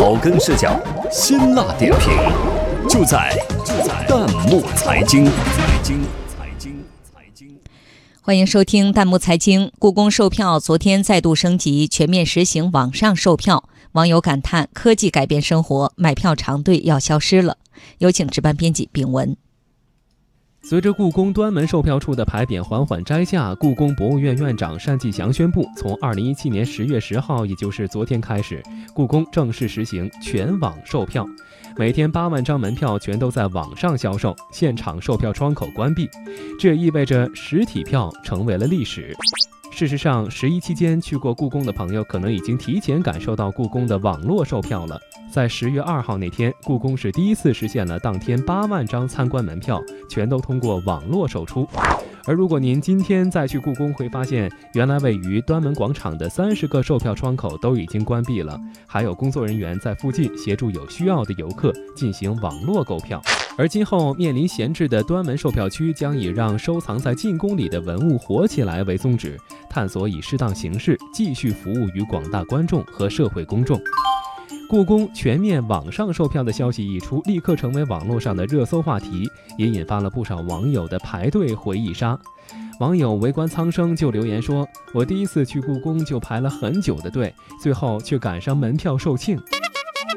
草根视角，辛辣点评，就在就在弹幕财经。财经财经财经，欢迎收听弹幕财经。故宫售票昨天再度升级，全面实行网上售票。网友感叹科技改变生活，买票长队要消失了。有请值班编辑秉文。随着故宫端门售票处的牌匾缓缓摘下，故宫博物院院长单霁翔宣布，从二零一七年十月十号，也就是昨天开始，故宫正式实行全网售票，每天八万张门票全都在网上销售，现场售票窗口关闭，这意味着实体票成为了历史。事实上，十一期间去过故宫的朋友，可能已经提前感受到故宫的网络售票了。在十月二号那天，故宫是第一次实现了当天八万张参观门票全都通过网络售出。而如果您今天再去故宫，会发现原来位于端门广场的三十个售票窗口都已经关闭了，还有工作人员在附近协助有需要的游客进行网络购票。而今后面临闲置的端门售票区，将以让收藏在进宫里的文物活起来为宗旨，探索以适当形式继续服务于广大观众和社会公众。故宫全面网上售票的消息一出，立刻成为网络上的热搜话题，也引发了不少网友的排队回忆杀。网友围观苍生就留言说：“我第一次去故宫就排了很久的队，最后却赶上门票售罄。”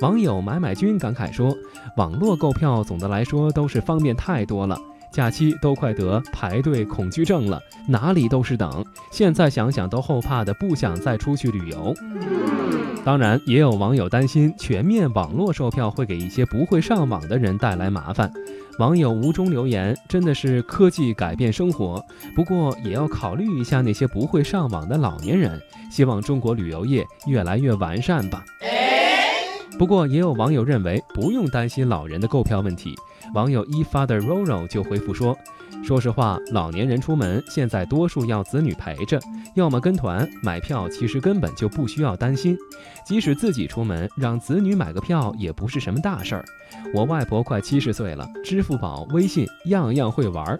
网友买买君感慨说：“网络购票总的来说都是方便太多了，假期都快得排队恐惧症了，哪里都是等。现在想想都后怕的，不想再出去旅游。”当然，也有网友担心全面网络售票会给一些不会上网的人带来麻烦。网友吴中留言：“真的是科技改变生活，不过也要考虑一下那些不会上网的老年人。希望中国旅游业越来越完善吧。”不过，也有网友认为不用担心老人的购票问题。网友一 father roro 就回复说：“说实话，老年人出门现在多数要子女陪着，要么跟团买票，其实根本就不需要担心。即使自己出门，让子女买个票也不是什么大事儿。我外婆快七十岁了，支付宝、微信样样会玩。”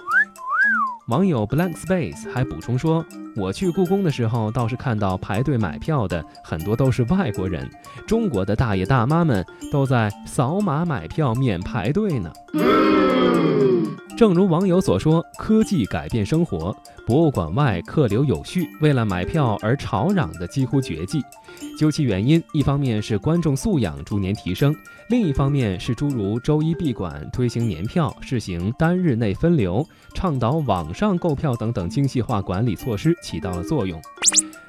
网友 blank space 还补充说：“我去故宫的时候，倒是看到排队买票的很多都是外国人，中国的大爷大妈们都在扫码买票免排队呢。”正如网友所说，科技改变生活，博物馆外客流有序，为了买票而吵嚷的几乎绝迹。究其原因，一方面是观众素养逐年提升，另一方面是诸如周一闭馆、推行年票、试行单日内分流、倡导网上购票等等精细化管理措施起到了作用。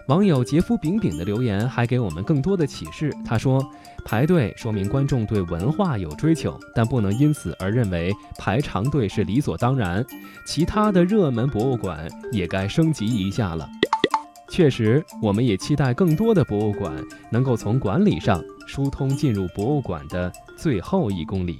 网友杰夫饼饼的留言还给我们更多的启示。他说：“排队说明观众对文化有追求，但不能因此而认为排长队是理所当然。其他的热门博物馆也该升级一下了。”确实，我们也期待更多的博物馆能够从管理上疏通进入博物馆的最后一公里。